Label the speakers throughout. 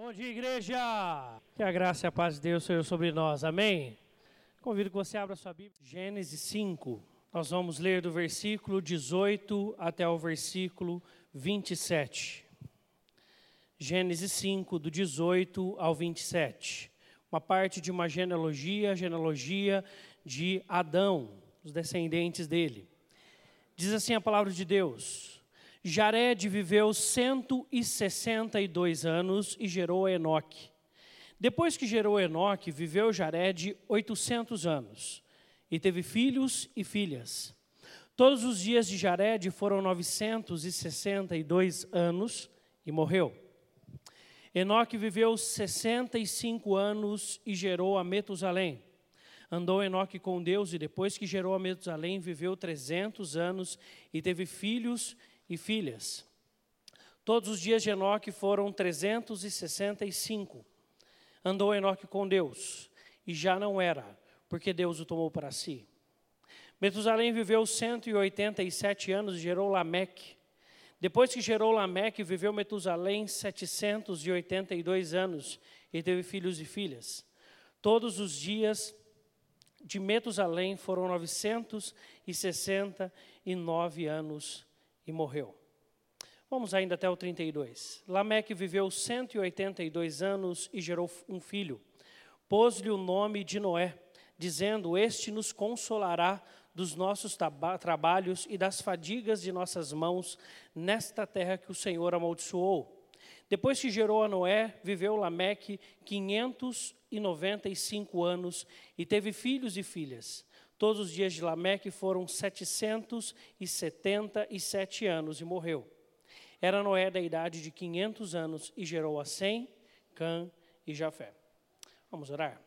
Speaker 1: Bom dia, igreja! Que a graça e a paz de Deus seja sobre nós, amém? Convido que você abra sua Bíblia, Gênesis 5. Nós vamos ler do versículo 18 até o versículo 27. Gênesis 5, do 18 ao 27. Uma parte de uma genealogia, genealogia de Adão, os descendentes dele. Diz assim a palavra de Deus: Jared viveu 162 anos e gerou Enoque. Depois que gerou Enoque, viveu Jared 800 anos e teve filhos e filhas. Todos os dias de Jared foram 962 anos e morreu. Enoque viveu 65 anos e gerou a Metusalém. Andou Enoque com Deus e depois que gerou a Metusalém, viveu 300 anos e teve filhos e filhas. Todos os dias de Enoque foram 365. Andou Enoque com Deus, e já não era, porque Deus o tomou para si. Metusalém viveu 187 anos e gerou Lameque. Depois que gerou Lameque, viveu Metusalém 782 anos e teve filhos e filhas. Todos os dias de Metusalém foram 969 anos e morreu. Vamos ainda até o 32. Lameque viveu 182 anos e gerou um filho. Pôs-lhe o nome de Noé, dizendo: Este nos consolará dos nossos trabalhos e das fadigas de nossas mãos nesta terra que o Senhor amaldiçoou. Depois que gerou a Noé, viveu Lameque 595 anos e teve filhos e filhas. Todos os dias de Lameque foram 777 anos e morreu. Era Noé da idade de 500 anos e gerou a Sem, Cã e Jafé. Vamos orar?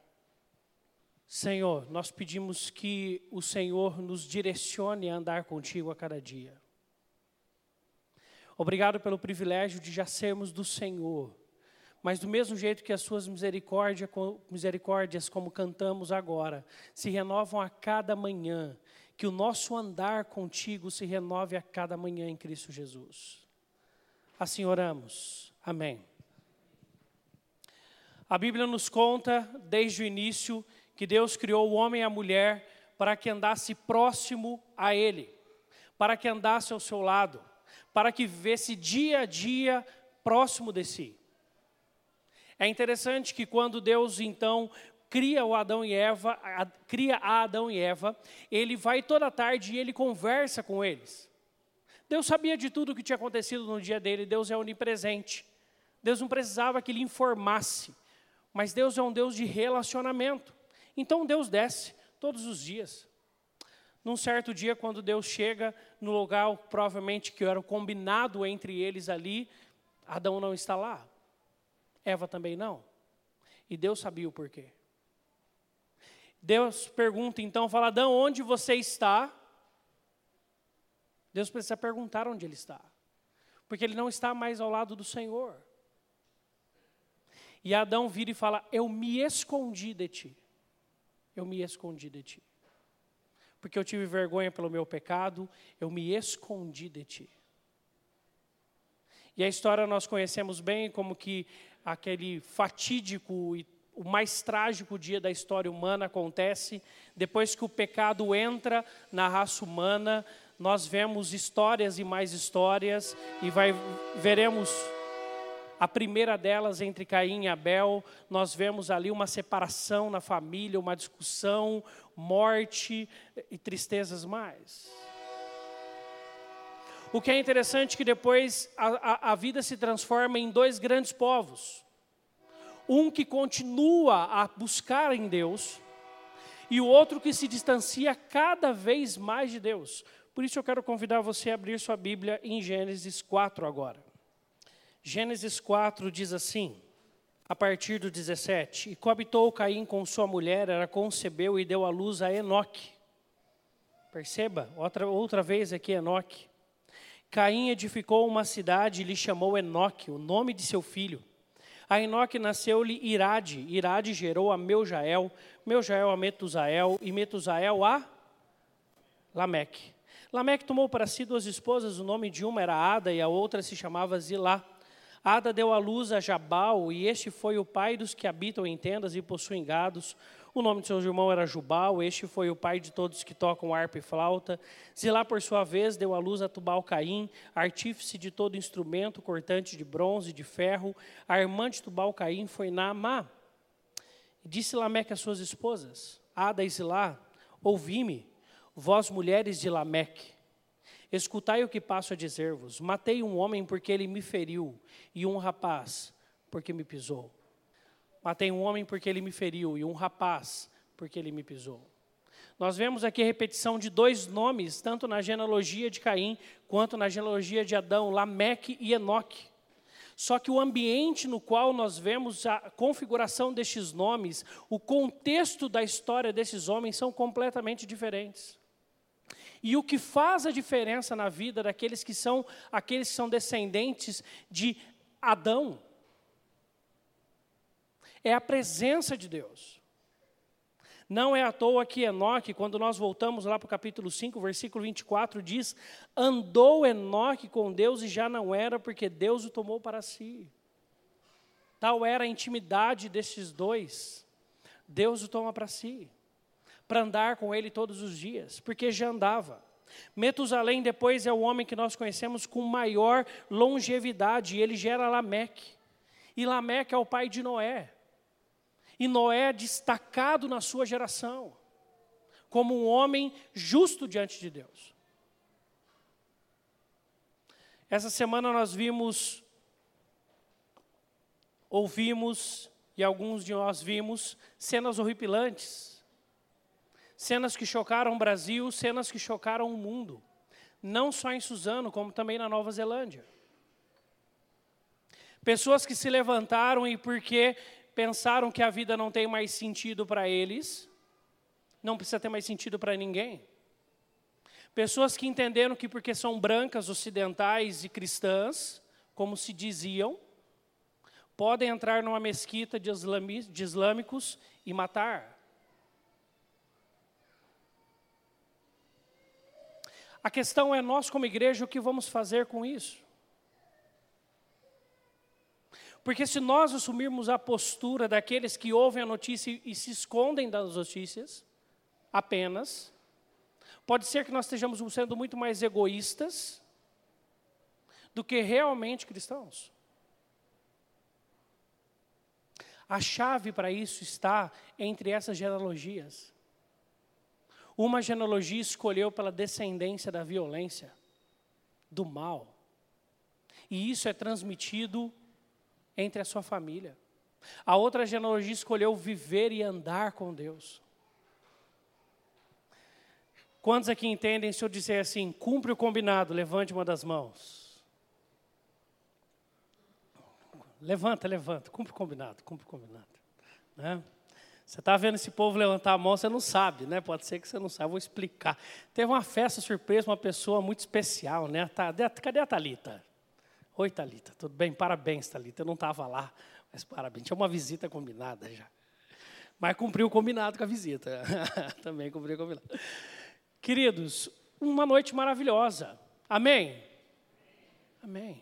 Speaker 1: Senhor, nós pedimos que o Senhor nos direcione a andar contigo a cada dia. Obrigado pelo privilégio de já sermos do Senhor mas do mesmo jeito que as suas misericórdias, como cantamos agora, se renovam a cada manhã, que o nosso andar contigo se renove a cada manhã em Cristo Jesus. Assim oramos. Amém. A Bíblia nos conta, desde o início, que Deus criou o homem e a mulher para que andasse próximo a Ele, para que andasse ao seu lado, para que vivesse dia a dia próximo de si. É interessante que quando Deus então cria o Adão e Eva, a, cria a Adão e Eva, ele vai toda tarde e ele conversa com eles. Deus sabia de tudo o que tinha acontecido no dia dele, Deus é onipresente. Deus não precisava que ele informasse, mas Deus é um Deus de relacionamento. Então Deus desce todos os dias. Num certo dia, quando Deus chega no lugar, provavelmente que era combinado entre eles ali, Adão não está lá. Eva também não. E Deus sabia o porquê. Deus pergunta então, fala, Adão, onde você está? Deus precisa perguntar onde ele está. Porque ele não está mais ao lado do Senhor. E Adão vira e fala: Eu me escondi de ti. Eu me escondi de ti. Porque eu tive vergonha pelo meu pecado, eu me escondi de ti. E a história nós conhecemos bem como que aquele fatídico e o mais trágico dia da história humana acontece depois que o pecado entra na raça humana. Nós vemos histórias e mais histórias e vai, veremos a primeira delas entre Caim e Abel. Nós vemos ali uma separação na família, uma discussão, morte e tristezas mais. O que é interessante é que depois a, a, a vida se transforma em dois grandes povos. Um que continua a buscar em Deus e o outro que se distancia cada vez mais de Deus. Por isso eu quero convidar você a abrir sua Bíblia em Gênesis 4 agora. Gênesis 4 diz assim, a partir do 17: E coabitou Caim com sua mulher, ela concebeu e deu à luz a Enoque. Perceba, outra, outra vez aqui Enoque. Caim edificou uma cidade e lhe chamou Enoque, o nome de seu filho. A Enoque nasceu-lhe Irade, Irade gerou a Meujael, Meujael a Metusael e Metusael a Lameque. Lameque tomou para si duas esposas, o nome de uma era Ada e a outra se chamava Zilá. Ada deu à luz a Jabal, e este foi o pai dos que habitam em tendas e possuem gados. O nome de seu irmão era Jubal, este foi o pai de todos que tocam harpa e flauta. Zilá, por sua vez, deu à luz a Tubal-Caim, artífice de todo instrumento, cortante de bronze e de ferro. A irmã de Tubal-Caim foi Naamá. Disse Lameque às suas esposas, Ada e Zilá, ouvi-me, vós mulheres de Lameque. Escutai o que passo a dizer-vos. Matei um homem porque ele me feriu, e um rapaz porque me pisou. Matei um homem porque ele me feriu, e um rapaz porque ele me pisou. Nós vemos aqui a repetição de dois nomes, tanto na genealogia de Caim, quanto na genealogia de Adão, Lameque e Enoque. Só que o ambiente no qual nós vemos a configuração destes nomes, o contexto da história desses homens são completamente diferentes. E o que faz a diferença na vida daqueles que são aqueles que são descendentes de Adão é a presença de Deus. Não é à toa que Enoque, quando nós voltamos lá para o capítulo 5, versículo 24, diz: Andou Enoque com Deus e já não era, porque Deus o tomou para si. Tal era a intimidade destes dois. Deus o toma para si para andar com ele todos os dias, porque já andava. Metusalém depois é o homem que nós conhecemos com maior longevidade, ele gera Lameque. E Lameque é o pai de Noé. E Noé é destacado na sua geração, como um homem justo diante de Deus. Essa semana nós vimos, ouvimos, e alguns de nós vimos, cenas horripilantes cenas que chocaram o Brasil, cenas que chocaram o mundo. Não só em Suzano, como também na Nova Zelândia. Pessoas que se levantaram e porque pensaram que a vida não tem mais sentido para eles, não precisa ter mais sentido para ninguém. Pessoas que entenderam que porque são brancas, ocidentais e cristãs, como se diziam, podem entrar numa mesquita de, islâmicos e matar. A questão é nós, como igreja, o que vamos fazer com isso? Porque se nós assumirmos a postura daqueles que ouvem a notícia e se escondem das notícias, apenas, pode ser que nós estejamos sendo muito mais egoístas do que realmente cristãos. A chave para isso está entre essas genealogias. Uma genealogia escolheu pela descendência da violência, do mal. E isso é transmitido entre a sua família. A outra genealogia escolheu viver e andar com Deus. Quantos aqui entendem se eu disser assim, cumpre o combinado, levante uma das mãos. Levanta, levanta, cumpre o combinado, cumpre o combinado. Né? Você está vendo esse povo levantar a mão, você não sabe, né? Pode ser que você não saiba, vou explicar. Teve uma festa surpresa, uma pessoa muito especial, né? Tá, cadê a Talita? Oi, Talita, tudo bem? Parabéns, Talita. Eu não estava lá, mas parabéns. Tinha uma visita combinada já. Mas cumpriu o combinado com a visita. Também cumpriu o combinado. Queridos, uma noite maravilhosa. Amém? Amém.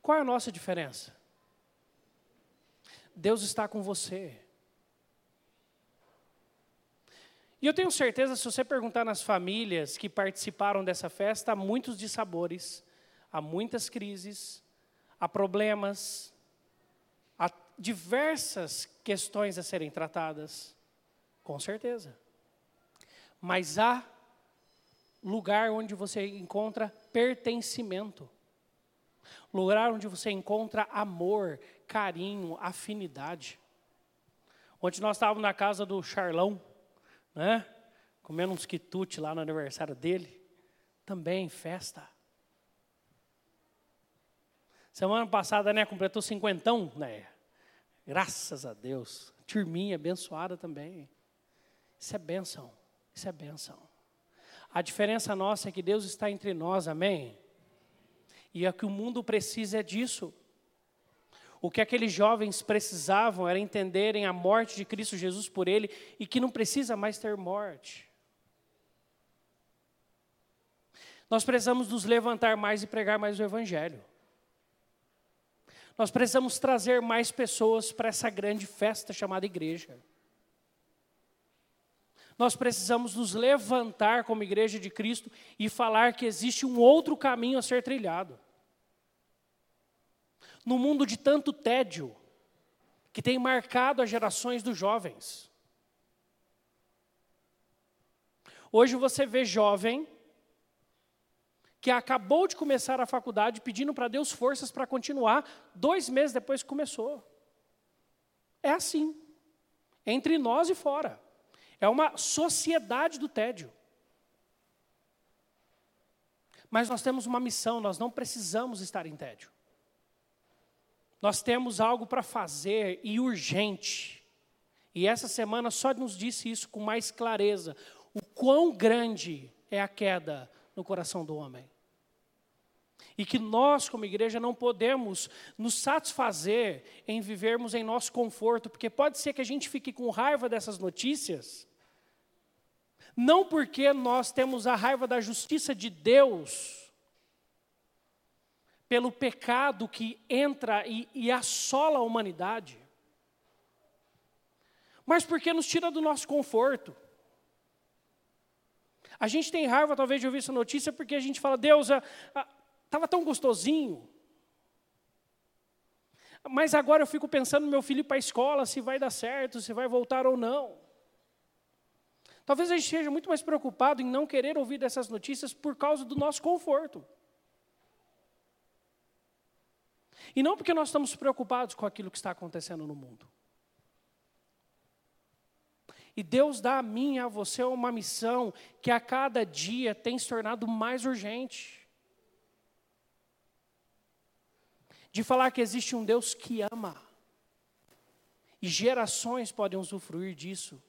Speaker 1: Qual é a nossa diferença? Deus está com você. E eu tenho certeza, se você perguntar nas famílias que participaram dessa festa, há muitos dissabores, há muitas crises, há problemas, há diversas questões a serem tratadas, com certeza. Mas há lugar onde você encontra pertencimento, lugar onde você encontra amor, carinho, afinidade. Ontem nós estávamos na casa do Charlão, né? Comendo uns quitutes lá no aniversário dele. Também festa. Semana passada, né, completou cinquentão, né? Graças a Deus. Turminha abençoada também. Isso é bênção. Isso é bênção. A diferença nossa é que Deus está entre nós, amém? E é que o mundo precisa disso. O que aqueles jovens precisavam era entenderem a morte de Cristo Jesus por ele e que não precisa mais ter morte. Nós precisamos nos levantar mais e pregar mais o Evangelho. Nós precisamos trazer mais pessoas para essa grande festa chamada igreja. Nós precisamos nos levantar como igreja de Cristo e falar que existe um outro caminho a ser trilhado. No mundo de tanto tédio, que tem marcado as gerações dos jovens. Hoje você vê jovem que acabou de começar a faculdade pedindo para Deus forças para continuar, dois meses depois que começou. É assim, entre nós e fora. É uma sociedade do tédio. Mas nós temos uma missão, nós não precisamos estar em tédio. Nós temos algo para fazer e urgente. E essa semana só nos disse isso com mais clareza. O quão grande é a queda no coração do homem. E que nós, como igreja, não podemos nos satisfazer em vivermos em nosso conforto, porque pode ser que a gente fique com raiva dessas notícias, não porque nós temos a raiva da justiça de Deus, pelo pecado que entra e, e assola a humanidade, mas porque nos tira do nosso conforto. A gente tem raiva, talvez, de ouvir essa notícia, porque a gente fala, Deus, estava tão gostosinho. Mas agora eu fico pensando no meu filho para a escola, se vai dar certo, se vai voltar ou não. Talvez a gente esteja muito mais preocupado em não querer ouvir dessas notícias por causa do nosso conforto. E não porque nós estamos preocupados com aquilo que está acontecendo no mundo. E Deus dá a mim e a você uma missão que a cada dia tem se tornado mais urgente. De falar que existe um Deus que ama. E gerações podem usufruir disso.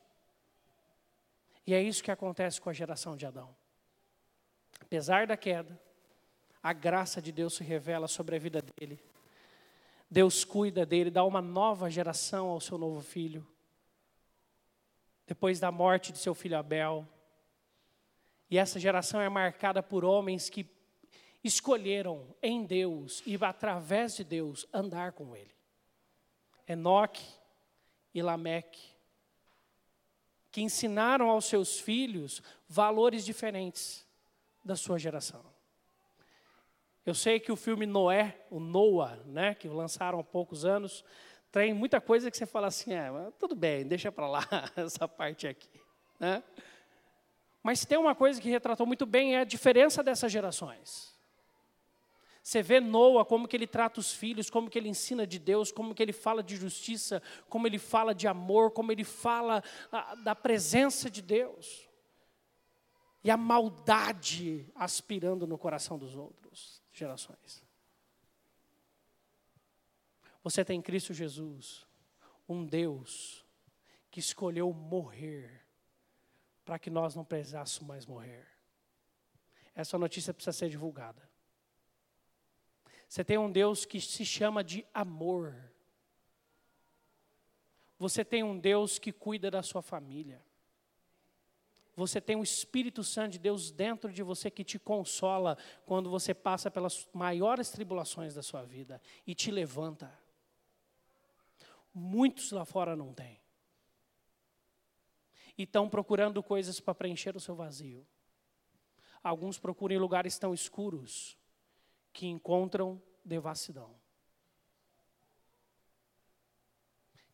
Speaker 1: E é isso que acontece com a geração de Adão. Apesar da queda, a graça de Deus se revela sobre a vida dele. Deus cuida dele, dá uma nova geração ao seu novo filho. Depois da morte de seu filho Abel. E essa geração é marcada por homens que escolheram em Deus e através de Deus andar com ele. Enoque e Lameque que ensinaram aos seus filhos valores diferentes da sua geração. Eu sei que o filme Noé, o Noah, né, que lançaram há poucos anos, tem muita coisa que você fala assim, é, tudo bem, deixa para lá essa parte aqui, né? Mas tem uma coisa que retratou muito bem é a diferença dessas gerações. Você vê Noa, como que ele trata os filhos, como que ele ensina de Deus, como que ele fala de justiça, como ele fala de amor, como ele fala da presença de Deus. E a maldade aspirando no coração dos outros gerações. Você tem Cristo Jesus, um Deus que escolheu morrer para que nós não precisássemos mais morrer. Essa notícia precisa ser divulgada. Você tem um Deus que se chama de amor. Você tem um Deus que cuida da sua família. Você tem o Espírito Santo de Deus dentro de você que te consola quando você passa pelas maiores tribulações da sua vida e te levanta. Muitos lá fora não têm. E estão procurando coisas para preencher o seu vazio. Alguns procuram em lugares tão escuros que encontram devassidão.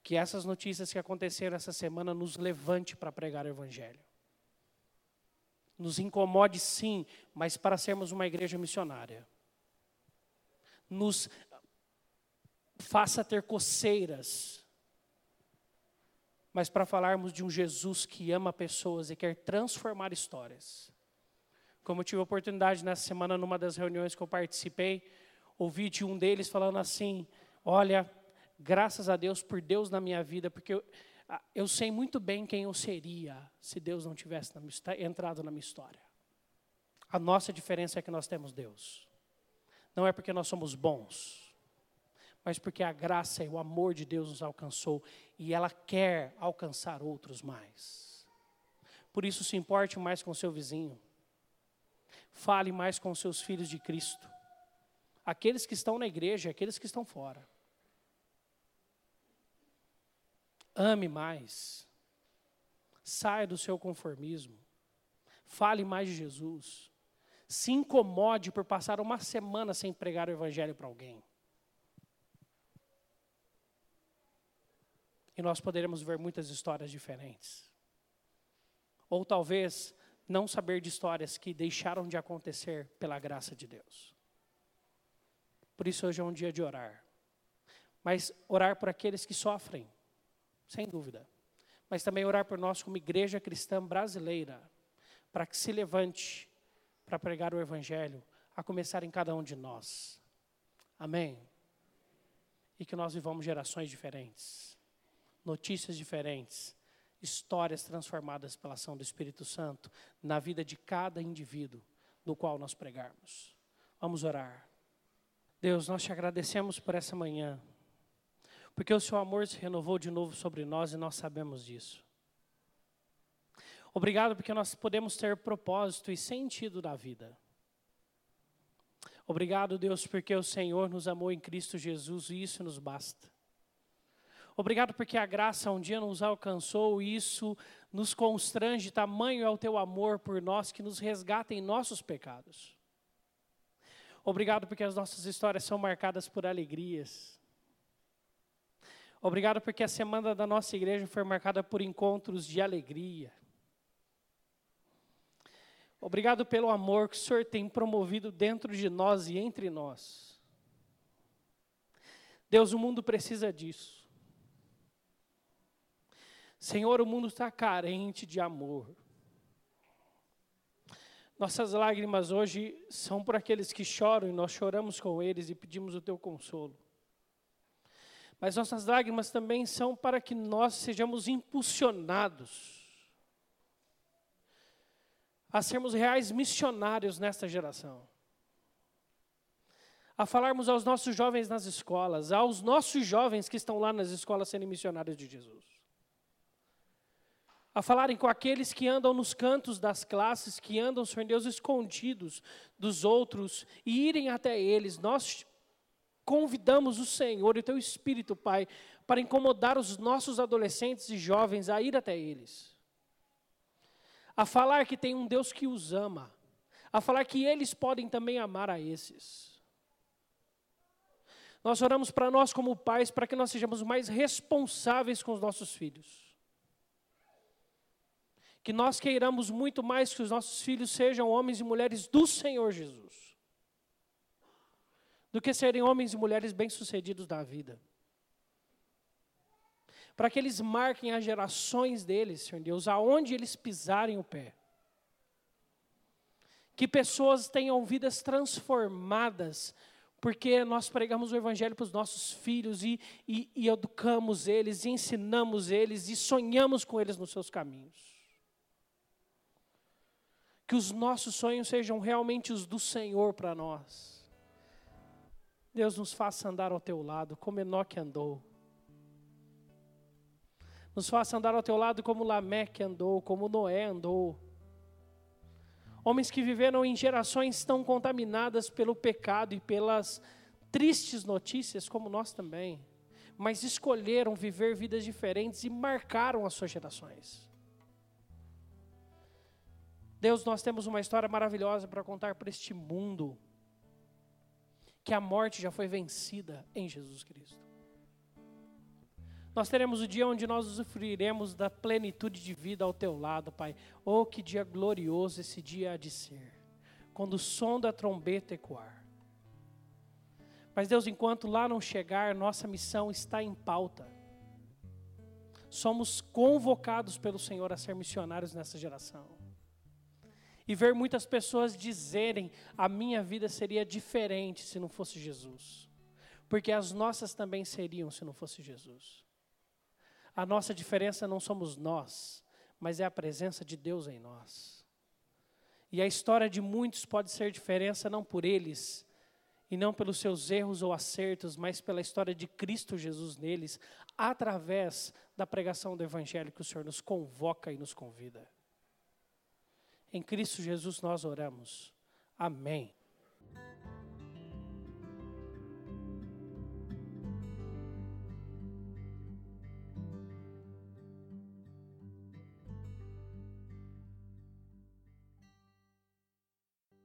Speaker 1: Que essas notícias que aconteceram essa semana nos levante para pregar o Evangelho. Nos incomode sim, mas para sermos uma igreja missionária. Nos faça ter coceiras, mas para falarmos de um Jesus que ama pessoas e quer transformar histórias. Como eu tive a oportunidade nessa semana, numa das reuniões que eu participei, ouvi de um deles falando assim: Olha, graças a Deus por Deus na minha vida, porque eu, eu sei muito bem quem eu seria se Deus não tivesse na entrado na minha história. A nossa diferença é que nós temos Deus. Não é porque nós somos bons, mas porque a graça e o amor de Deus nos alcançou e ela quer alcançar outros mais. Por isso, se importe mais com seu vizinho. Fale mais com seus filhos de Cristo. Aqueles que estão na igreja, aqueles que estão fora. Ame mais. Saia do seu conformismo. Fale mais de Jesus. Se incomode por passar uma semana sem pregar o Evangelho para alguém. E nós poderemos ver muitas histórias diferentes. Ou talvez não saber de histórias que deixaram de acontecer pela graça de Deus. Por isso hoje é um dia de orar. Mas orar por aqueles que sofrem, sem dúvida. Mas também orar por nós como igreja cristã brasileira, para que se levante para pregar o Evangelho, a começar em cada um de nós. Amém? E que nós vivamos gerações diferentes, notícias diferentes, histórias transformadas pela ação do Espírito Santo na vida de cada indivíduo do qual nós pregarmos. Vamos orar. Deus, nós te agradecemos por essa manhã, porque o seu amor se renovou de novo sobre nós e nós sabemos disso. Obrigado porque nós podemos ter propósito e sentido da vida. Obrigado, Deus, porque o Senhor nos amou em Cristo Jesus e isso nos basta. Obrigado porque a graça um dia nos alcançou e isso nos constrange, tamanho é o teu amor por nós que nos resgata em nossos pecados. Obrigado porque as nossas histórias são marcadas por alegrias. Obrigado porque a semana da nossa igreja foi marcada por encontros de alegria. Obrigado pelo amor que o Senhor tem promovido dentro de nós e entre nós. Deus, o mundo precisa disso. Senhor, o mundo está carente de amor. Nossas lágrimas hoje são por aqueles que choram e nós choramos com eles e pedimos o teu consolo. Mas nossas lágrimas também são para que nós sejamos impulsionados a sermos reais missionários nesta geração. A falarmos aos nossos jovens nas escolas, aos nossos jovens que estão lá nas escolas sendo missionários de Jesus a falarem com aqueles que andam nos cantos das classes, que andam, Senhor Deus, escondidos dos outros e irem até eles. Nós convidamos o Senhor e o Teu Espírito, Pai, para incomodar os nossos adolescentes e jovens a ir até eles. A falar que tem um Deus que os ama. A falar que eles podem também amar a esses. Nós oramos para nós como pais, para que nós sejamos mais responsáveis com os nossos filhos que nós queiramos muito mais que os nossos filhos sejam homens e mulheres do Senhor Jesus, do que serem homens e mulheres bem-sucedidos da vida. Para que eles marquem as gerações deles, Senhor Deus, aonde eles pisarem o pé. Que pessoas tenham vidas transformadas, porque nós pregamos o Evangelho para os nossos filhos e, e, e educamos eles, e ensinamos eles, e sonhamos com eles nos seus caminhos que os nossos sonhos sejam realmente os do Senhor para nós. Deus nos faça andar ao teu lado, como Enoque andou. Nos faça andar ao teu lado como Lameque andou, como Noé andou. Homens que viveram em gerações tão contaminadas pelo pecado e pelas tristes notícias, como nós também, mas escolheram viver vidas diferentes e marcaram as suas gerações. Deus, nós temos uma história maravilhosa para contar para este mundo. Que a morte já foi vencida em Jesus Cristo. Nós teremos o dia onde nós usufruiremos da plenitude de vida ao teu lado, Pai. Oh, que dia glorioso esse dia há de ser. Quando o som da trombeta ecoar. Mas, Deus, enquanto lá não chegar, nossa missão está em pauta. Somos convocados pelo Senhor a ser missionários nessa geração e ver muitas pessoas dizerem: a minha vida seria diferente se não fosse Jesus. Porque as nossas também seriam se não fosse Jesus. A nossa diferença não somos nós, mas é a presença de Deus em nós. E a história de muitos pode ser diferença não por eles, e não pelos seus erros ou acertos, mas pela história de Cristo Jesus neles, através da pregação do Evangelho que o Senhor nos convoca e nos convida. Em Cristo Jesus nós oramos. Amém.